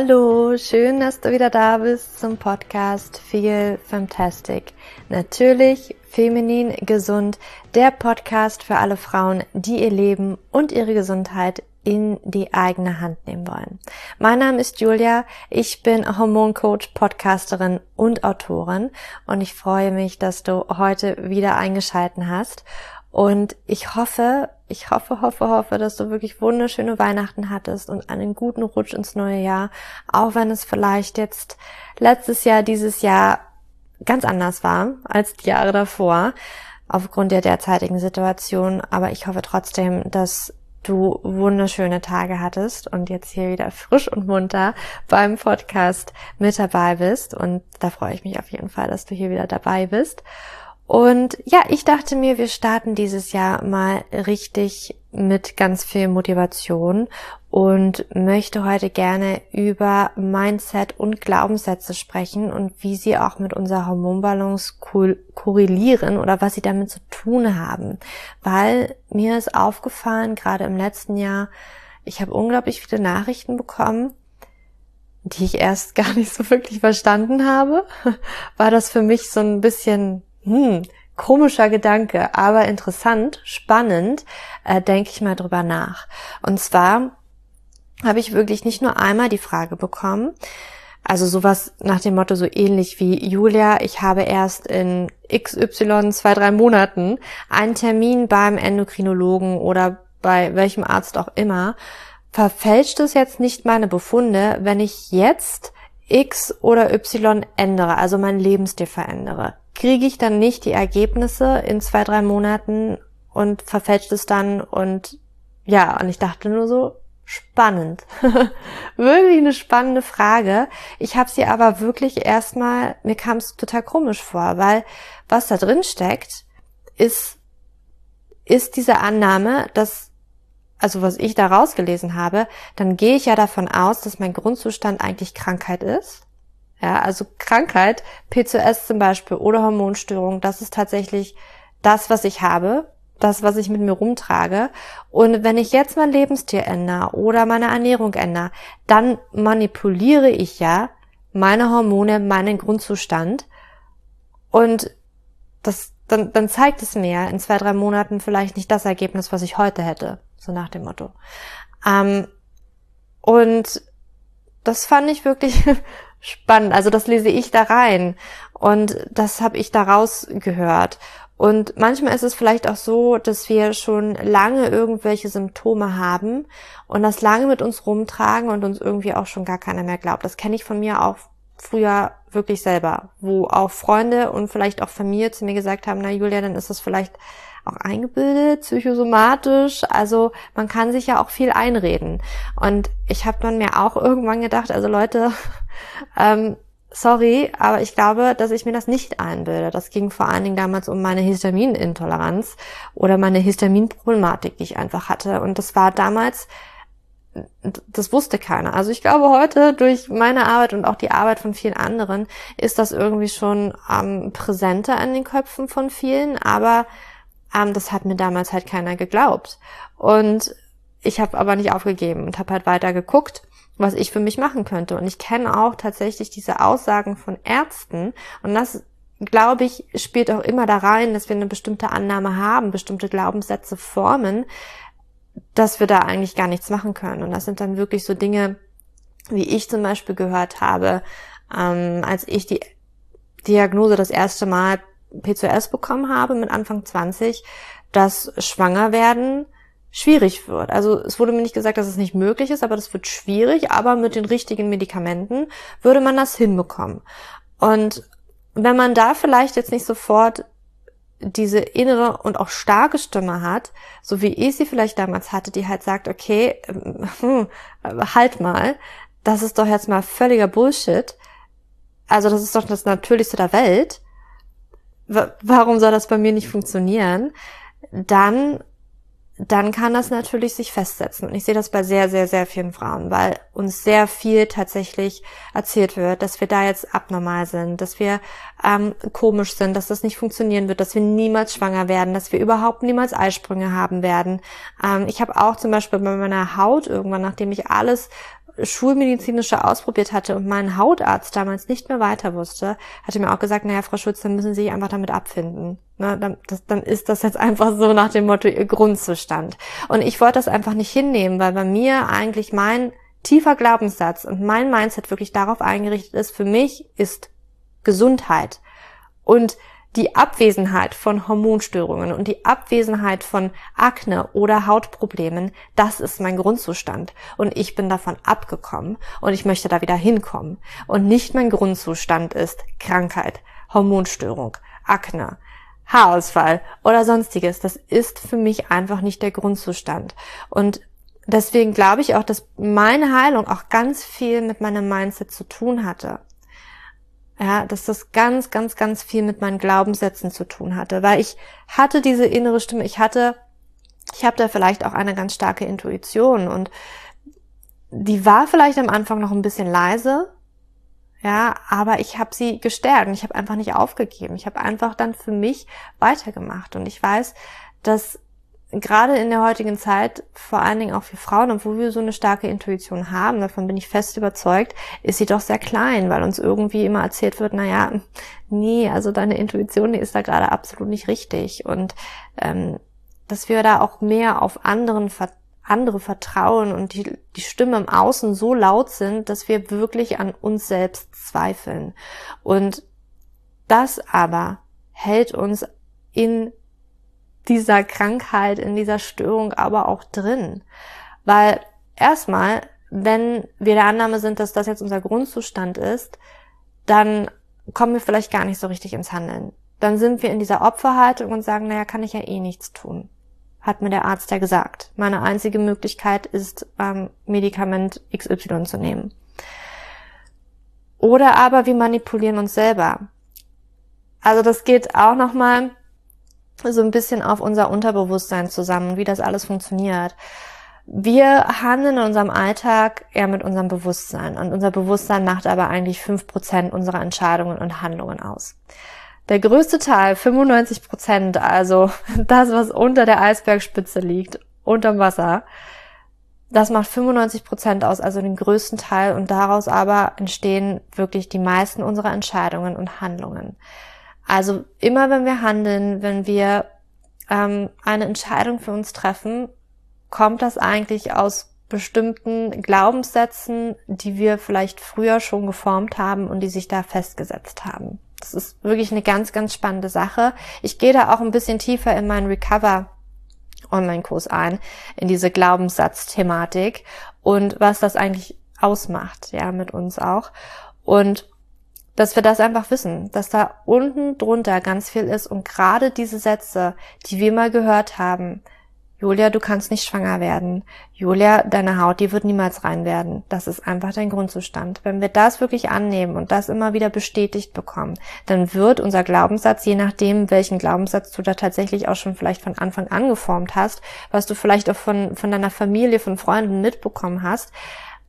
Hallo, schön, dass du wieder da bist zum Podcast Feel Fantastic. Natürlich feminin gesund, der Podcast für alle Frauen, die ihr Leben und ihre Gesundheit in die eigene Hand nehmen wollen. Mein Name ist Julia, ich bin Hormoncoach, Podcasterin und Autorin und ich freue mich, dass du heute wieder eingeschalten hast und ich hoffe, ich hoffe, hoffe, hoffe, dass du wirklich wunderschöne Weihnachten hattest und einen guten Rutsch ins neue Jahr, auch wenn es vielleicht jetzt letztes Jahr, dieses Jahr ganz anders war als die Jahre davor, aufgrund der derzeitigen Situation. Aber ich hoffe trotzdem, dass du wunderschöne Tage hattest und jetzt hier wieder frisch und munter beim Podcast mit dabei bist. Und da freue ich mich auf jeden Fall, dass du hier wieder dabei bist. Und ja, ich dachte mir, wir starten dieses Jahr mal richtig mit ganz viel Motivation und möchte heute gerne über Mindset und Glaubenssätze sprechen und wie sie auch mit unserer Hormonbalance korrelieren oder was sie damit zu tun haben. Weil mir ist aufgefallen, gerade im letzten Jahr, ich habe unglaublich viele Nachrichten bekommen, die ich erst gar nicht so wirklich verstanden habe, war das für mich so ein bisschen hm, komischer Gedanke, aber interessant, spannend, äh, denke ich mal drüber nach. Und zwar habe ich wirklich nicht nur einmal die Frage bekommen, also sowas nach dem Motto so ähnlich wie Julia, ich habe erst in XY zwei, drei Monaten einen Termin beim Endokrinologen oder bei welchem Arzt auch immer. Verfälscht es jetzt nicht meine Befunde, wenn ich jetzt X oder Y ändere, also mein Lebensstil verändere? Kriege ich dann nicht die Ergebnisse in zwei, drei Monaten und verfälscht es dann und ja, und ich dachte nur so, spannend. wirklich eine spannende Frage. Ich habe sie aber wirklich erstmal, mir kam es total komisch vor, weil was da drin steckt, ist, ist diese Annahme, dass, also was ich da rausgelesen habe, dann gehe ich ja davon aus, dass mein Grundzustand eigentlich Krankheit ist. Ja, also Krankheit, PCOS zum Beispiel oder Hormonstörung, das ist tatsächlich das, was ich habe, das, was ich mit mir rumtrage. Und wenn ich jetzt mein Lebensstil ändere oder meine Ernährung ändere, dann manipuliere ich ja meine Hormone, meinen Grundzustand. Und das, dann, dann zeigt es mir in zwei, drei Monaten vielleicht nicht das Ergebnis, was ich heute hätte. So nach dem Motto. Ähm, und das fand ich wirklich spannend. Also das lese ich da rein und das habe ich daraus gehört. Und manchmal ist es vielleicht auch so, dass wir schon lange irgendwelche Symptome haben und das lange mit uns rumtragen und uns irgendwie auch schon gar keiner mehr glaubt. Das kenne ich von mir auch früher wirklich selber, wo auch Freunde und vielleicht auch Familie zu mir gesagt haben, na Julia, dann ist das vielleicht auch eingebildet, psychosomatisch. Also man kann sich ja auch viel einreden. Und ich habe dann mir auch irgendwann gedacht, also Leute, ähm, sorry, aber ich glaube, dass ich mir das nicht einbilde. Das ging vor allen Dingen damals um meine Histaminintoleranz oder meine Histaminproblematik, die ich einfach hatte. Und das war damals das wusste keiner. Also ich glaube heute durch meine Arbeit und auch die Arbeit von vielen anderen ist das irgendwie schon ähm, präsenter in den Köpfen von vielen, aber ähm, das hat mir damals halt keiner geglaubt. Und ich habe aber nicht aufgegeben und habe halt weiter geguckt, was ich für mich machen könnte. Und ich kenne auch tatsächlich diese Aussagen von Ärzten und das glaube ich, spielt auch immer da rein, dass wir eine bestimmte Annahme haben, bestimmte Glaubenssätze formen, dass wir da eigentlich gar nichts machen können. Und das sind dann wirklich so Dinge, wie ich zum Beispiel gehört habe, ähm, als ich die Diagnose das erste Mal PCOS bekommen habe mit Anfang 20, dass Schwangerwerden schwierig wird. Also es wurde mir nicht gesagt, dass es nicht möglich ist, aber das wird schwierig, aber mit den richtigen Medikamenten würde man das hinbekommen. Und wenn man da vielleicht jetzt nicht sofort diese innere und auch starke Stimme hat, so wie ich sie vielleicht damals hatte, die halt sagt, okay, hm, halt mal, das ist doch jetzt mal völliger Bullshit. Also das ist doch das Natürlichste der Welt. Warum soll das bei mir nicht funktionieren? Dann dann kann das natürlich sich festsetzen. Und ich sehe das bei sehr, sehr, sehr vielen Frauen, weil uns sehr viel tatsächlich erzählt wird, dass wir da jetzt abnormal sind, dass wir ähm, komisch sind, dass das nicht funktionieren wird, dass wir niemals schwanger werden, dass wir überhaupt niemals Eisprünge haben werden. Ähm, ich habe auch zum Beispiel bei meiner Haut irgendwann, nachdem ich alles Schulmedizinische ausprobiert hatte und mein Hautarzt damals nicht mehr weiter wusste, hatte mir auch gesagt, naja, Frau Schulz, dann müssen Sie sich einfach damit abfinden. Ne, dann, das, dann ist das jetzt einfach so nach dem Motto Ihr Grundzustand. Und ich wollte das einfach nicht hinnehmen, weil bei mir eigentlich mein tiefer Glaubenssatz und mein Mindset wirklich darauf eingerichtet ist, für mich ist Gesundheit. Und die Abwesenheit von Hormonstörungen und die Abwesenheit von Akne oder Hautproblemen, das ist mein Grundzustand. Und ich bin davon abgekommen und ich möchte da wieder hinkommen. Und nicht mein Grundzustand ist Krankheit, Hormonstörung, Akne, Haarausfall oder sonstiges. Das ist für mich einfach nicht der Grundzustand. Und deswegen glaube ich auch, dass meine Heilung auch ganz viel mit meinem Mindset zu tun hatte. Ja, dass das ganz, ganz, ganz viel mit meinen Glaubenssätzen zu tun hatte, weil ich hatte diese innere Stimme, ich hatte, ich habe da vielleicht auch eine ganz starke Intuition und die war vielleicht am Anfang noch ein bisschen leise, ja, aber ich habe sie gestärkt und ich habe einfach nicht aufgegeben. Ich habe einfach dann für mich weitergemacht und ich weiß, dass gerade in der heutigen Zeit, vor allen Dingen auch für Frauen, obwohl wir so eine starke Intuition haben, davon bin ich fest überzeugt, ist sie doch sehr klein, weil uns irgendwie immer erzählt wird, na ja, nee, also deine Intuition, die ist da gerade absolut nicht richtig. Und ähm, dass wir da auch mehr auf anderen andere vertrauen und die, die Stimme im Außen so laut sind, dass wir wirklich an uns selbst zweifeln. Und das aber hält uns in dieser Krankheit, in dieser Störung aber auch drin. Weil erstmal, wenn wir der Annahme sind, dass das jetzt unser Grundzustand ist, dann kommen wir vielleicht gar nicht so richtig ins Handeln. Dann sind wir in dieser Opferhaltung und sagen, naja, kann ich ja eh nichts tun. Hat mir der Arzt ja gesagt. Meine einzige Möglichkeit ist, ähm, Medikament XY zu nehmen. Oder aber wir manipulieren uns selber. Also das geht auch nochmal so ein bisschen auf unser Unterbewusstsein zusammen, wie das alles funktioniert. Wir handeln in unserem Alltag eher mit unserem Bewusstsein und unser Bewusstsein macht aber eigentlich fünf Prozent unserer Entscheidungen und Handlungen aus. Der größte Teil, 95%, Prozent, also das, was unter der Eisbergspitze liegt, unterm Wasser, das macht 95 Prozent aus, also den größten Teil und daraus aber entstehen wirklich die meisten unserer Entscheidungen und Handlungen. Also immer wenn wir handeln, wenn wir ähm, eine Entscheidung für uns treffen, kommt das eigentlich aus bestimmten Glaubenssätzen, die wir vielleicht früher schon geformt haben und die sich da festgesetzt haben. Das ist wirklich eine ganz, ganz spannende Sache. Ich gehe da auch ein bisschen tiefer in meinen Recover Online-Kurs ein, in diese Glaubenssatzthematik und was das eigentlich ausmacht, ja, mit uns auch. Und dass wir das einfach wissen, dass da unten drunter ganz viel ist und gerade diese Sätze, die wir mal gehört haben, Julia, du kannst nicht schwanger werden. Julia, deine Haut, die wird niemals rein werden. Das ist einfach dein Grundzustand. Wenn wir das wirklich annehmen und das immer wieder bestätigt bekommen, dann wird unser Glaubenssatz, je nachdem, welchen Glaubenssatz du da tatsächlich auch schon vielleicht von Anfang an geformt hast, was du vielleicht auch von, von deiner Familie, von Freunden mitbekommen hast,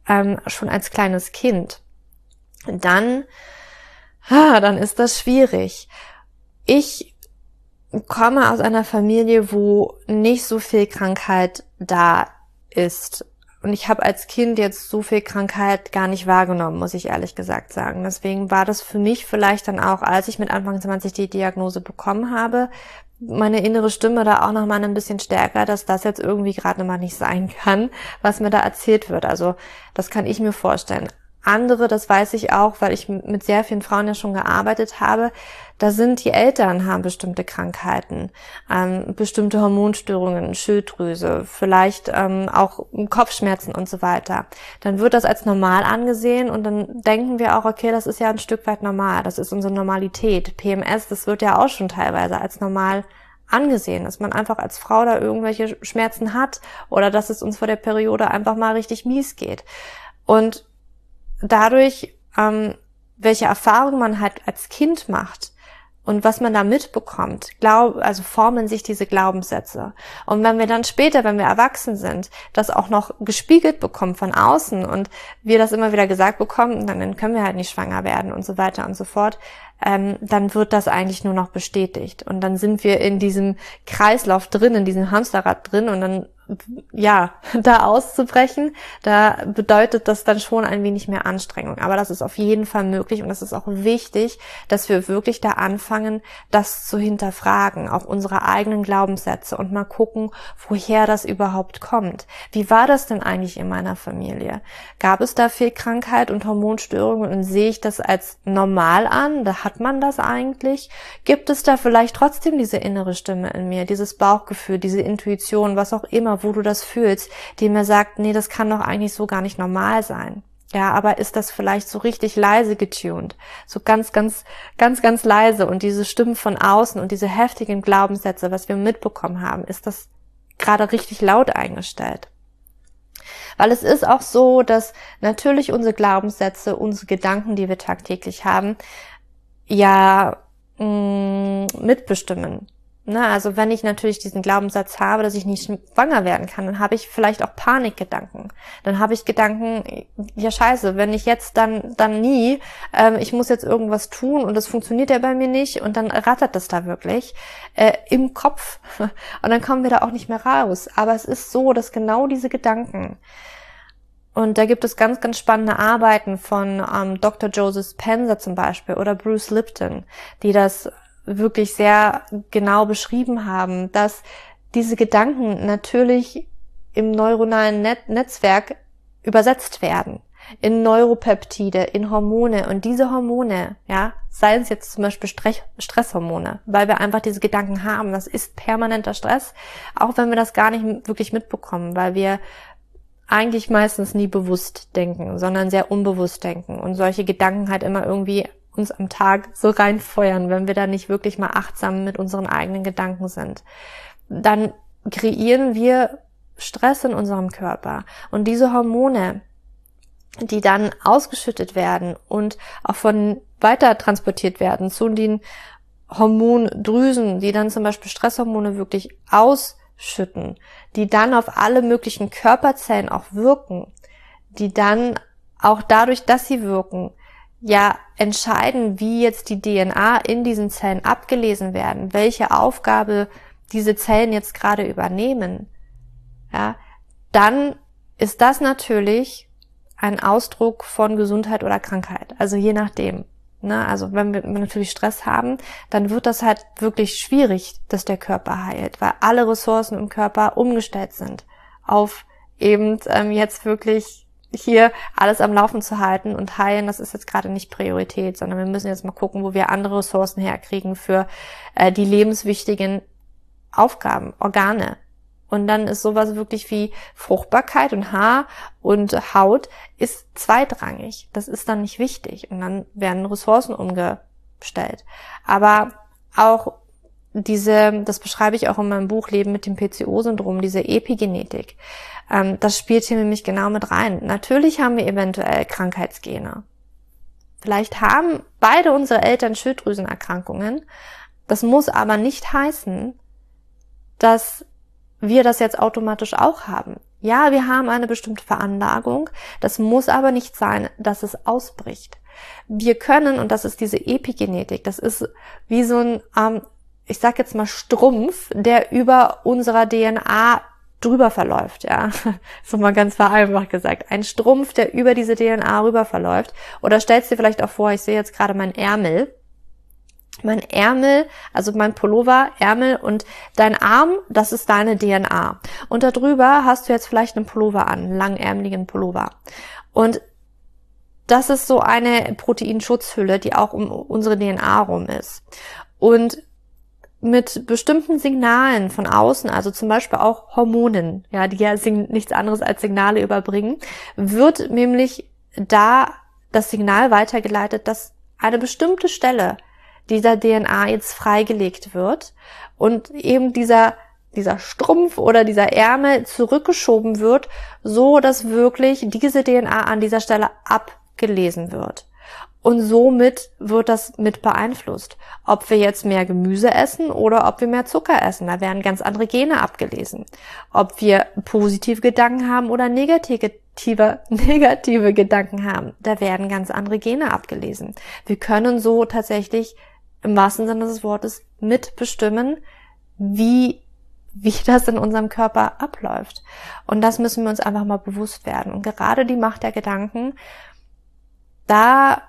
ähm, schon als kleines Kind, dann ah, dann ist das schwierig. Ich komme aus einer Familie, wo nicht so viel Krankheit da ist. Und ich habe als Kind jetzt so viel Krankheit gar nicht wahrgenommen, muss ich ehrlich gesagt sagen. Deswegen war das für mich vielleicht dann auch, als ich mit Anfang 20 die Diagnose bekommen habe, meine innere Stimme da auch noch mal ein bisschen stärker, dass das jetzt irgendwie gerade mal nicht sein kann, was mir da erzählt wird. Also das kann ich mir vorstellen. Andere, das weiß ich auch, weil ich mit sehr vielen Frauen ja schon gearbeitet habe, da sind die Eltern haben bestimmte Krankheiten, ähm, bestimmte Hormonstörungen, Schilddrüse, vielleicht ähm, auch Kopfschmerzen und so weiter. Dann wird das als normal angesehen und dann denken wir auch, okay, das ist ja ein Stück weit normal, das ist unsere Normalität. PMS, das wird ja auch schon teilweise als normal angesehen, dass man einfach als Frau da irgendwelche Schmerzen hat oder dass es uns vor der Periode einfach mal richtig mies geht. Und dadurch, ähm, welche Erfahrungen man halt als Kind macht und was man da mitbekommt, glaub, also formen sich diese Glaubenssätze. Und wenn wir dann später, wenn wir erwachsen sind, das auch noch gespiegelt bekommen von außen und wir das immer wieder gesagt bekommen, dann, können wir halt nicht schwanger werden und so weiter und so fort, ähm, dann wird das eigentlich nur noch bestätigt. Und dann sind wir in diesem Kreislauf drin, in diesem Hamsterrad drin und dann ja, da auszubrechen, da bedeutet das dann schon ein wenig mehr Anstrengung. Aber das ist auf jeden Fall möglich und es ist auch wichtig, dass wir wirklich da anfangen, das zu hinterfragen, auch unsere eigenen Glaubenssätze und mal gucken, woher das überhaupt kommt. Wie war das denn eigentlich in meiner Familie? Gab es da viel Krankheit und Hormonstörungen und sehe ich das als normal an? Da hat man das eigentlich? Gibt es da vielleicht trotzdem diese innere Stimme in mir, dieses Bauchgefühl, diese Intuition, was auch immer, wo du das fühlst, die mir sagt, nee, das kann doch eigentlich so gar nicht normal sein. Ja, aber ist das vielleicht so richtig leise getuned? So ganz, ganz, ganz, ganz leise und diese Stimmen von außen und diese heftigen Glaubenssätze, was wir mitbekommen haben, ist das gerade richtig laut eingestellt? Weil es ist auch so, dass natürlich unsere Glaubenssätze, unsere Gedanken, die wir tagtäglich haben, ja mh, mm, mitbestimmen. Ne, also wenn ich natürlich diesen Glaubenssatz habe, dass ich nicht schwanger werden kann, dann habe ich vielleicht auch Panikgedanken. Dann habe ich Gedanken, ja scheiße, wenn ich jetzt dann dann nie, ähm, ich muss jetzt irgendwas tun und das funktioniert ja bei mir nicht und dann rattert das da wirklich äh, im Kopf und dann kommen wir da auch nicht mehr raus. Aber es ist so, dass genau diese Gedanken und da gibt es ganz, ganz spannende Arbeiten von ähm, Dr. Joseph Spencer zum Beispiel oder Bruce Lipton, die das wirklich sehr genau beschrieben haben, dass diese Gedanken natürlich im neuronalen Net Netzwerk übersetzt werden. In Neuropeptide, in Hormone. Und diese Hormone, ja, seien es jetzt zum Beispiel Stress Stresshormone, weil wir einfach diese Gedanken haben, das ist permanenter Stress, auch wenn wir das gar nicht wirklich mitbekommen, weil wir eigentlich meistens nie bewusst denken, sondern sehr unbewusst denken. Und solche Gedanken halt immer irgendwie uns am Tag so reinfeuern, wenn wir da nicht wirklich mal achtsam mit unseren eigenen Gedanken sind. Dann kreieren wir Stress in unserem Körper. Und diese Hormone, die dann ausgeschüttet werden und auch von weiter transportiert werden zu den Hormondrüsen, die dann zum Beispiel Stresshormone wirklich ausschütten, die dann auf alle möglichen Körperzellen auch wirken, die dann auch dadurch, dass sie wirken, ja entscheiden, wie jetzt die DNA in diesen Zellen abgelesen werden, welche Aufgabe diese Zellen jetzt gerade übernehmen, ja, dann ist das natürlich ein Ausdruck von Gesundheit oder Krankheit. Also je nachdem. Ne? Also wenn wir natürlich Stress haben, dann wird das halt wirklich schwierig, dass der Körper heilt, weil alle Ressourcen im Körper umgestellt sind auf eben ähm, jetzt wirklich hier alles am Laufen zu halten und heilen, das ist jetzt gerade nicht Priorität, sondern wir müssen jetzt mal gucken, wo wir andere Ressourcen herkriegen für äh, die lebenswichtigen Aufgaben, Organe. Und dann ist sowas wirklich wie Fruchtbarkeit und Haar und Haut ist zweitrangig. Das ist dann nicht wichtig. Und dann werden Ressourcen umgestellt. Aber auch diese, das beschreibe ich auch in meinem Buch Leben mit dem PCO-Syndrom, diese Epigenetik. Ähm, das spielt hier nämlich genau mit rein. Natürlich haben wir eventuell Krankheitsgene. Vielleicht haben beide unsere Eltern Schilddrüsenerkrankungen. Das muss aber nicht heißen, dass wir das jetzt automatisch auch haben. Ja, wir haben eine bestimmte Veranlagung. Das muss aber nicht sein, dass es ausbricht. Wir können, und das ist diese Epigenetik, das ist wie so ein, ähm, ich sag jetzt mal Strumpf, der über unserer DNA drüber verläuft, ja. So mal ganz vereinfacht gesagt. Ein Strumpf, der über diese DNA rüber verläuft. Oder stellst dir vielleicht auch vor, ich sehe jetzt gerade mein Ärmel. Mein Ärmel, also mein Pullover, Ärmel und dein Arm, das ist deine DNA. Und darüber hast du jetzt vielleicht einen Pullover an, einen langärmeligen Pullover. Und das ist so eine Proteinschutzhülle, die auch um unsere DNA rum ist. Und mit bestimmten Signalen von außen, also zum Beispiel auch Hormonen, ja, die ja nichts anderes als Signale überbringen, wird nämlich da das Signal weitergeleitet, dass eine bestimmte Stelle dieser DNA jetzt freigelegt wird und eben dieser dieser Strumpf oder dieser Ärmel zurückgeschoben wird, so dass wirklich diese DNA an dieser Stelle abgelesen wird. Und somit wird das mit beeinflusst. Ob wir jetzt mehr Gemüse essen oder ob wir mehr Zucker essen. Da werden ganz andere Gene abgelesen. Ob wir positive Gedanken haben oder negative, negative Gedanken haben. Da werden ganz andere Gene abgelesen. Wir können so tatsächlich im wahrsten Sinne des Wortes mitbestimmen, wie wie das in unserem Körper abläuft. Und das müssen wir uns einfach mal bewusst werden. Und gerade die Macht der Gedanken, da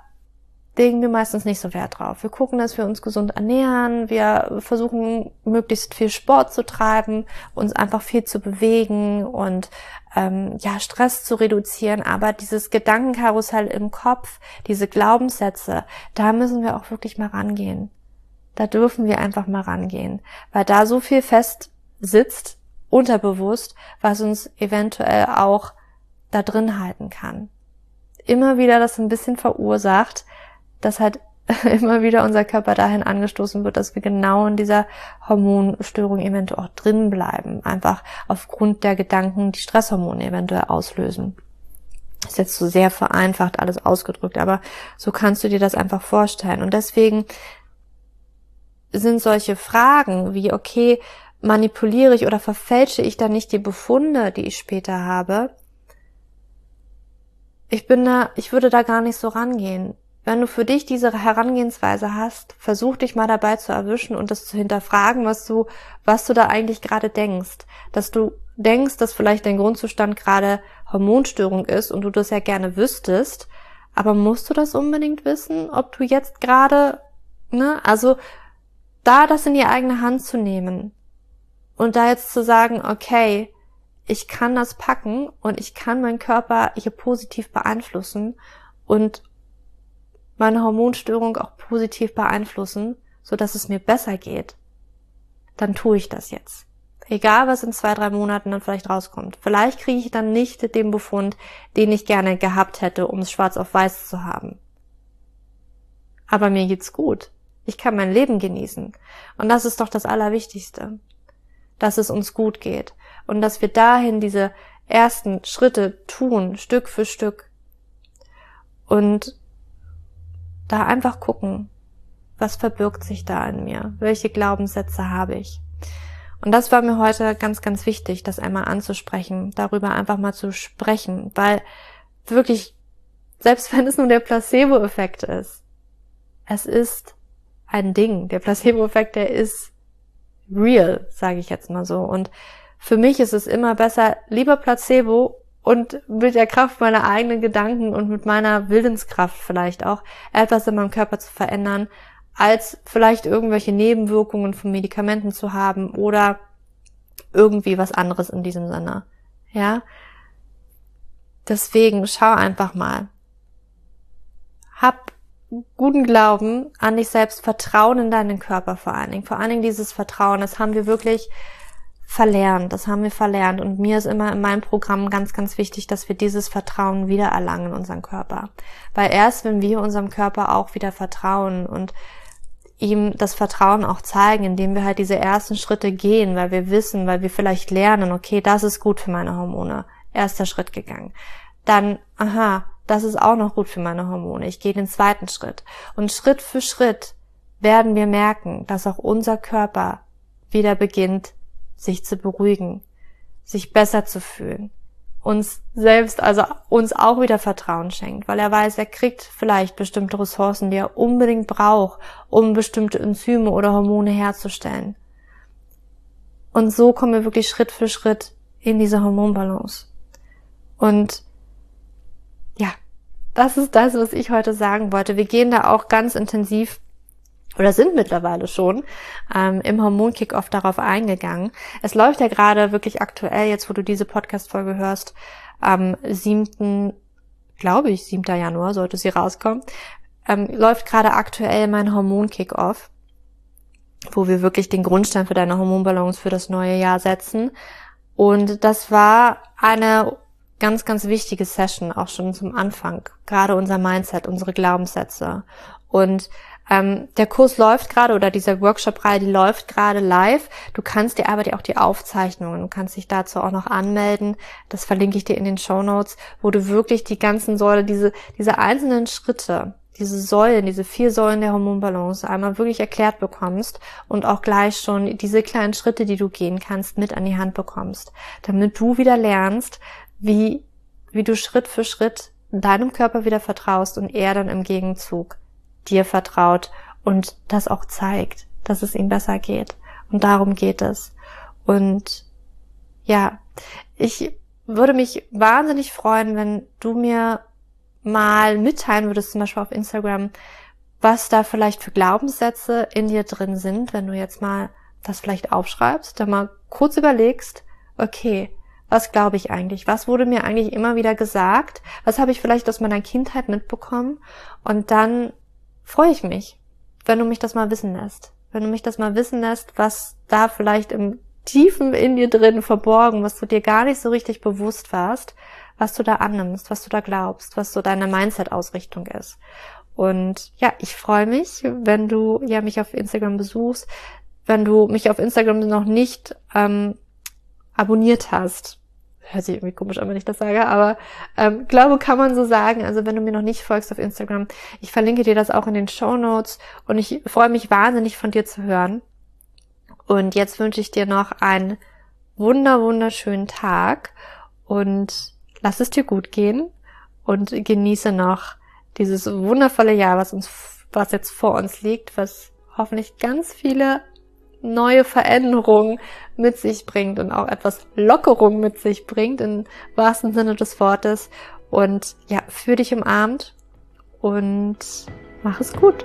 legen wir meistens nicht so Wert drauf. Wir gucken, dass wir uns gesund ernähren, wir versuchen möglichst viel Sport zu treiben, uns einfach viel zu bewegen und ähm, ja Stress zu reduzieren. Aber dieses Gedankenkarussell im Kopf, diese Glaubenssätze, da müssen wir auch wirklich mal rangehen. Da dürfen wir einfach mal rangehen, weil da so viel fest sitzt, unterbewusst, was uns eventuell auch da drin halten kann. Immer wieder das ein bisschen verursacht, dass halt immer wieder unser Körper dahin angestoßen wird, dass wir genau in dieser Hormonstörung eventuell auch drin bleiben. Einfach aufgrund der Gedanken, die Stresshormone eventuell auslösen. ist jetzt so sehr vereinfacht alles ausgedrückt, aber so kannst du dir das einfach vorstellen. Und deswegen sind solche Fragen wie, okay, manipuliere ich oder verfälsche ich da nicht die Befunde, die ich später habe? Ich bin da, ich würde da gar nicht so rangehen. Wenn du für dich diese Herangehensweise hast, versuch dich mal dabei zu erwischen und das zu hinterfragen, was du, was du da eigentlich gerade denkst. Dass du denkst, dass vielleicht dein Grundzustand gerade Hormonstörung ist und du das ja gerne wüsstest, aber musst du das unbedingt wissen, ob du jetzt gerade, ne, also da das in die eigene Hand zu nehmen und da jetzt zu sagen, okay, ich kann das packen und ich kann meinen Körper hier positiv beeinflussen und meine Hormonstörung auch positiv beeinflussen, so dass es mir besser geht, dann tue ich das jetzt. Egal, was in zwei, drei Monaten dann vielleicht rauskommt. Vielleicht kriege ich dann nicht den Befund, den ich gerne gehabt hätte, um es schwarz auf weiß zu haben. Aber mir geht's gut. Ich kann mein Leben genießen. Und das ist doch das Allerwichtigste. Dass es uns gut geht. Und dass wir dahin diese ersten Schritte tun, Stück für Stück. Und da einfach gucken, was verbirgt sich da in mir? Welche Glaubenssätze habe ich? Und das war mir heute ganz, ganz wichtig, das einmal anzusprechen, darüber einfach mal zu sprechen, weil wirklich, selbst wenn es nur der Placebo-Effekt ist, es ist ein Ding. Der Placebo-Effekt, der ist real, sage ich jetzt mal so. Und für mich ist es immer besser, lieber Placebo und mit der Kraft meiner eigenen Gedanken und mit meiner Willenskraft vielleicht auch etwas in meinem Körper zu verändern, als vielleicht irgendwelche Nebenwirkungen von Medikamenten zu haben oder irgendwie was anderes in diesem Sinne. Ja? Deswegen schau einfach mal. Hab guten Glauben an dich selbst, Vertrauen in deinen Körper vor allen Dingen. Vor allen Dingen dieses Vertrauen, das haben wir wirklich verlernt. Das haben wir verlernt. Und mir ist immer in meinem Programm ganz, ganz wichtig, dass wir dieses Vertrauen wieder erlangen in unseren Körper. Weil erst wenn wir unserem Körper auch wieder vertrauen und ihm das Vertrauen auch zeigen, indem wir halt diese ersten Schritte gehen, weil wir wissen, weil wir vielleicht lernen, okay, das ist gut für meine Hormone. Erster Schritt gegangen. Dann, aha, das ist auch noch gut für meine Hormone. Ich gehe den zweiten Schritt. Und Schritt für Schritt werden wir merken, dass auch unser Körper wieder beginnt, sich zu beruhigen, sich besser zu fühlen, uns selbst, also uns auch wieder Vertrauen schenkt, weil er weiß, er kriegt vielleicht bestimmte Ressourcen, die er unbedingt braucht, um bestimmte Enzyme oder Hormone herzustellen. Und so kommen wir wirklich Schritt für Schritt in diese Hormonbalance. Und ja, das ist das, was ich heute sagen wollte. Wir gehen da auch ganz intensiv oder sind mittlerweile schon ähm, im Hormon-Kick-Off darauf eingegangen. Es läuft ja gerade wirklich aktuell, jetzt wo du diese Podcast-Folge hörst, am 7., glaube ich, 7. Januar sollte sie rauskommen, ähm, läuft gerade aktuell mein Hormon-Kick-Off, wo wir wirklich den Grundstein für deine Hormonbalance für das neue Jahr setzen. Und das war eine ganz, ganz wichtige Session, auch schon zum Anfang. Gerade unser Mindset, unsere Glaubenssätze. Und ähm, der Kurs läuft gerade oder dieser Workshop-Reihe, die läuft gerade live. Du kannst dir aber auch die Aufzeichnungen, du kannst dich dazu auch noch anmelden. Das verlinke ich dir in den Show Notes, wo du wirklich die ganzen Säulen, diese, diese einzelnen Schritte, diese Säulen, diese vier Säulen der Hormonbalance einmal wirklich erklärt bekommst und auch gleich schon diese kleinen Schritte, die du gehen kannst, mit an die Hand bekommst, damit du wieder lernst, wie, wie du Schritt für Schritt deinem Körper wieder vertraust und er dann im Gegenzug dir vertraut und das auch zeigt, dass es ihm besser geht. Und darum geht es. Und ja, ich würde mich wahnsinnig freuen, wenn du mir mal mitteilen würdest, zum Beispiel auf Instagram, was da vielleicht für Glaubenssätze in dir drin sind, wenn du jetzt mal das vielleicht aufschreibst, da mal kurz überlegst, okay, was glaube ich eigentlich? Was wurde mir eigentlich immer wieder gesagt? Was habe ich vielleicht aus meiner Kindheit mitbekommen? Und dann freue ich mich, wenn du mich das mal wissen lässt. Wenn du mich das mal wissen lässt, was da vielleicht im Tiefen in dir drin verborgen, was du dir gar nicht so richtig bewusst warst, was du da annimmst, was du da glaubst, was so deine Mindset-Ausrichtung ist. Und ja, ich freue mich, wenn du ja mich auf Instagram besuchst, wenn du mich auf Instagram noch nicht ähm, abonniert hast. Hört sich irgendwie komisch an, wenn ich das sage, aber ähm, glaube, kann man so sagen. Also wenn du mir noch nicht folgst auf Instagram, ich verlinke dir das auch in den Show Notes und ich freue mich wahnsinnig von dir zu hören. Und jetzt wünsche ich dir noch einen wunder, wunderschönen Tag und lass es dir gut gehen und genieße noch dieses wundervolle Jahr, was uns, was jetzt vor uns liegt, was hoffentlich ganz viele neue Veränderungen mit sich bringt und auch etwas Lockerung mit sich bringt, im wahrsten Sinne des Wortes. Und ja, für dich umarmt und mach es gut.